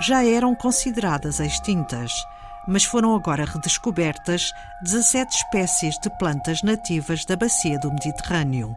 já eram consideradas extintas, mas foram agora redescobertas 17 espécies de plantas nativas da bacia do Mediterrâneo.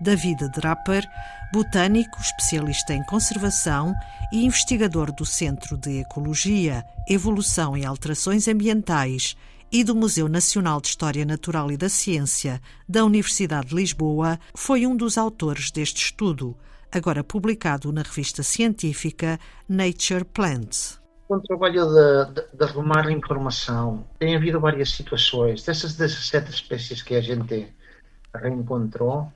David Draper, botânico, especialista em conservação e investigador do Centro de Ecologia, Evolução e Alterações Ambientais e do Museu Nacional de História Natural e da Ciência da Universidade de Lisboa, foi um dos autores deste estudo, agora publicado na revista científica Nature Plants. Com o trabalho de, de, de arrumar informação, tem havido várias situações. Dessas 17 espécies que a gente reencontrou,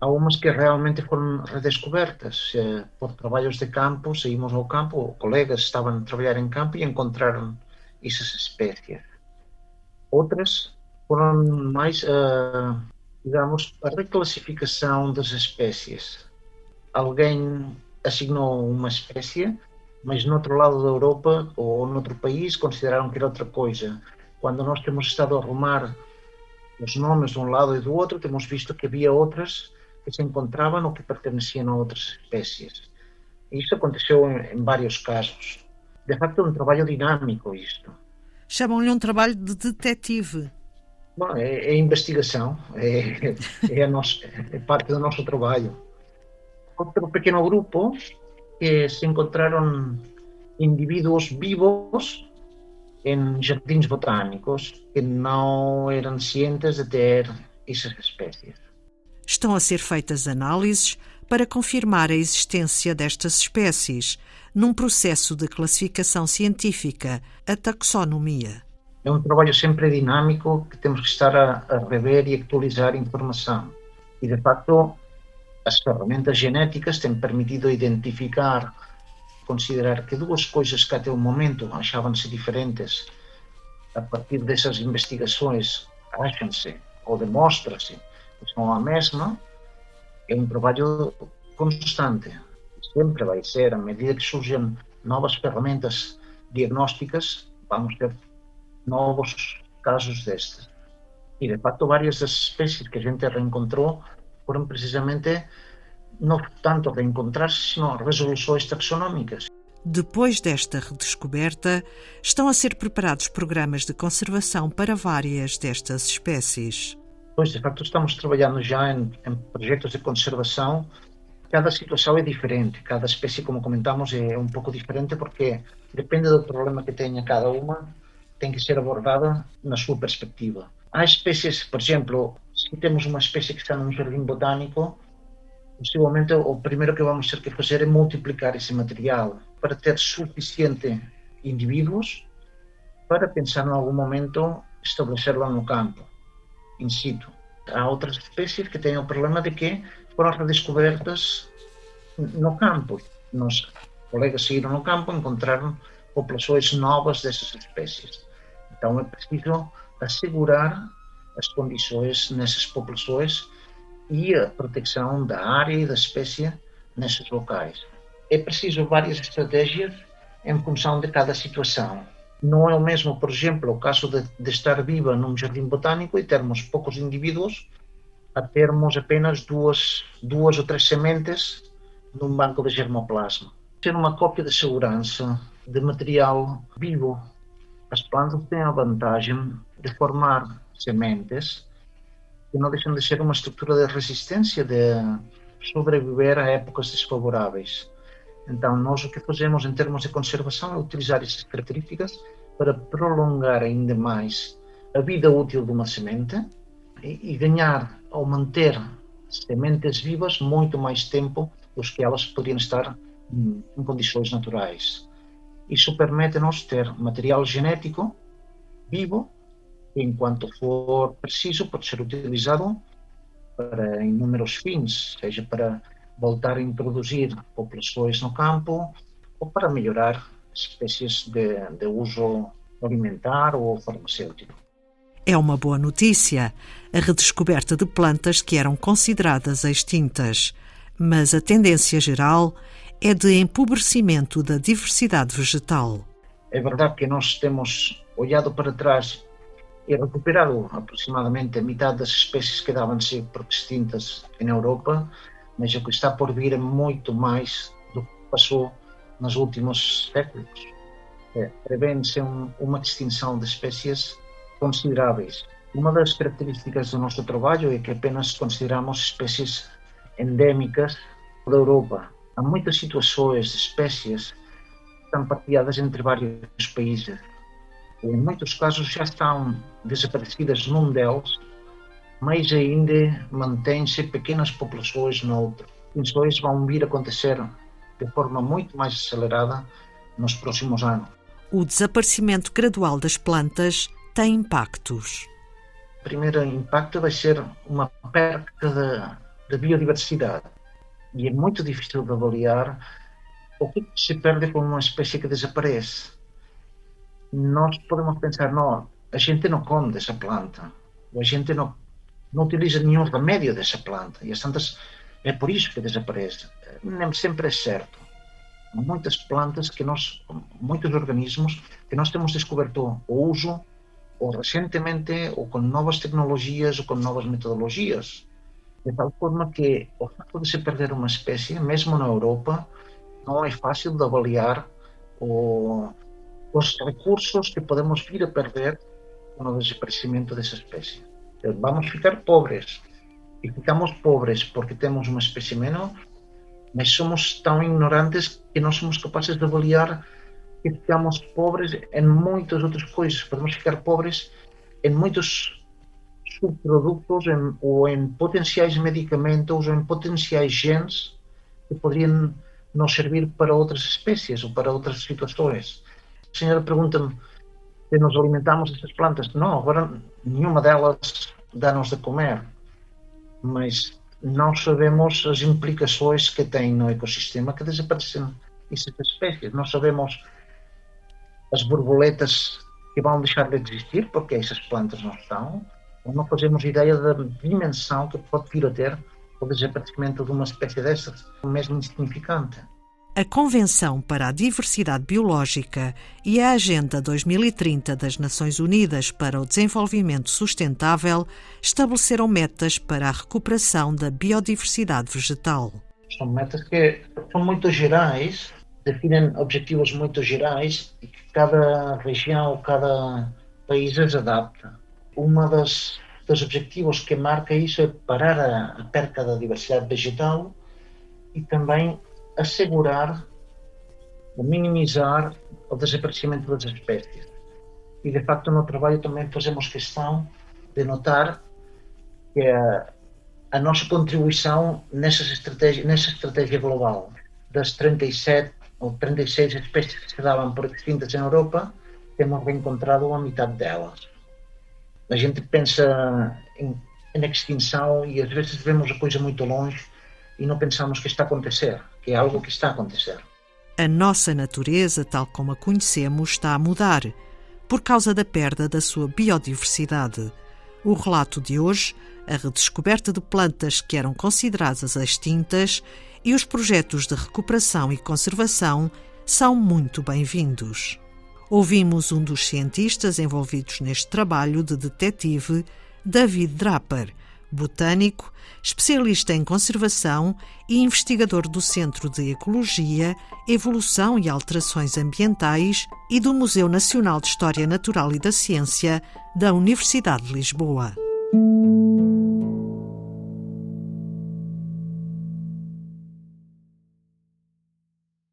há umas que realmente foram redescobertas. Por trabalhos de campo, saímos ao campo, colegas estavam a trabalhar em campo e encontraram essas espécies. Outras foram mais, uh, digamos, a reclassificação das espécies. Alguém assignou uma espécie, mas no outro lado da Europa ou no outro país consideraram que era outra coisa. Quando nós temos estado a arrumar os nomes de um lado e do outro, temos visto que havia outras que se encontravam ou que pertenciam a outras espécies. Isto aconteceu em, em vários casos. De facto, é um trabalho dinâmico isto. Chamam-lhe um trabalho de detetive. Bom, é, é investigação, é, é, nosso, é, parte do nosso trabalho. Outro pequeno grupo que se encontraram indivíduos vivos em jardins botânicos que não eram cientes de ter essas espécies estão a ser feitas análises para confirmar a existência destas espécies, num processo de classificação científica, a taxonomia. É um trabalho sempre dinâmico que temos que estar a, a rever e actualizar informação. E, de facto, as ferramentas genéticas têm permitido identificar, considerar que duas coisas que até o momento achavam-se diferentes, a partir dessas investigações, acham-se ou demonstra-se são a mesma, é um trabalho constante. Sempre vai ser, à medida que surgem novas ferramentas diagnósticas, vamos ter novos casos destes. E, de facto, várias das espécies que a gente reencontrou foram precisamente não tanto reencontrar-se, sino resoluções taxonómicas. Depois desta redescoberta, estão a ser preparados programas de conservação para várias destas espécies. Pois, de facto, estamos trabalhando já em, em projetos de conservação. Cada situação é diferente, cada espécie, como comentamos, é um pouco diferente porque depende do problema que tenha cada uma, tem que ser abordada na sua perspectiva. Há espécies, por exemplo, temos uma espécie que está num jardim botânico, possivelmente o primeiro que vamos ter que fazer é multiplicar esse material para ter suficiente indivíduos para pensar em algum momento estabelecer lo no campo in situ. Há outras espécies que têm o problema de que foram redescobertas no campo. Nos colegas saíram no campo encontraram populações novas dessas espécies. Então é preciso assegurar as condições nessas populações e a proteção da área e da espécie nesses locais. É preciso várias estratégias em função de cada situação. Não é o mesmo, por exemplo, o caso de, de estar viva num jardim botânico e termos poucos indivíduos a termos apenas duas, duas ou três sementes num banco de germoplasma. Ser uma cópia de segurança de material vivo. As plantas têm a vantagem de formar sementes que não deixam de ser uma estrutura de resistência, de sobreviver a épocas desfavoráveis. Então, nós o que fazemos em termos de conservação é utilizar essas características para prolongar ainda mais a vida útil de uma semente e, e ganhar ou manter sementes vivas muito mais tempo do que elas poderiam estar em, em condições naturais. Isso permite-nos ter material genético vivo que, enquanto for preciso, pode ser utilizado para inúmeros fins, seja para voltar a introduzir populações no campo ou para melhorar espécies de, de uso alimentar ou farmacêutico. É uma boa notícia a redescoberta de plantas que eram consideradas extintas, mas a tendência geral é de empobrecimento da diversidade vegetal. É verdade que nós temos olhado para trás e recuperado aproximadamente a metade das espécies que davam-se por extintas na Europa, mas o que está por vir é muito mais do que passou nos últimos séculos, é, prevê-se um, uma extinção de espécies consideráveis. Uma das características do nosso trabalho é que apenas consideramos espécies endémicas da Europa. Há muitas situações de espécies que estão partilhadas entre vários países. Em muitos casos já estão desaparecidas num deles, mas ainda mantêm-se pequenas populações no outro. Extinções vão vir a acontecer de forma muito mais acelerada nos próximos anos. O desaparecimento gradual das plantas tem impactos. O primeiro impacto vai ser uma perda de, de biodiversidade. E é muito difícil de avaliar o que se perde com uma espécie que desaparece. Nós podemos pensar, não, a gente não come dessa planta, a gente não, não utiliza nenhum remédio dessa planta, e as tantas é por isso que desaparece. Nem sempre é certo. Muitas plantas que nós, muitos organismos que nós temos descoberto o uso ou recentemente ou com novas tecnologias ou com novas metodologias. De tal forma que o facto de se perder uma espécie, mesmo na Europa, não é fácil de avaliar o, os recursos que podemos vir a perder com o desaparecimento dessa espécie. Vamos ficar pobres, e ficamos pobres porque temos uma espécie menos, mas somos tão ignorantes que não somos capazes de avaliar que ficamos pobres em muitas outras coisas. Podemos ficar pobres em muitos subprodutos em, ou em potenciais medicamentos ou em potenciais genes que poderiam nos servir para outras espécies ou para outras situações. Senhora pergunta-me se nos alimentamos dessas plantas. Não, agora nenhuma delas dá-nos de comer mas não sabemos as implicações que tem no ecossistema que desaparecem essas espécies. Não sabemos as borboletas que vão deixar de existir porque essas plantas não estão, não fazemos ideia da dimensão que pode vir a ter o desaparecimento de uma espécie dessas, mesmo insignificante. A Convenção para a Diversidade Biológica e a Agenda 2030 das Nações Unidas para o Desenvolvimento Sustentável estabeleceram metas para a recuperação da biodiversidade vegetal. São metas que são muito gerais, definem objetivos muito gerais e que cada região, cada país as adapta. Uma das dos objetivos que marca isso é parar a, a perca da diversidade vegetal e também assegurar ou minimizar o desaparecimento das espécies. E, de facto, no trabalho também fazemos questão de notar que a, a nossa contribuição nessa estratégia, nessa estratégia global das 37 ou 36 espécies que se davam por extintas em Europa, temos reencontrado a metade delas. A gente pensa em, em extinção e às vezes vemos a coisa muito longe e não pensamos que está a acontecer, que é algo que está a acontecer. A nossa natureza, tal como a conhecemos, está a mudar por causa da perda da sua biodiversidade. O relato de hoje, a redescoberta de plantas que eram consideradas extintas e os projetos de recuperação e conservação são muito bem-vindos. Ouvimos um dos cientistas envolvidos neste trabalho de detetive, David Draper, botânico, especialista em conservação e investigador do Centro de Ecologia, Evolução e Alterações Ambientais e do Museu Nacional de História Natural e da Ciência da Universidade de Lisboa.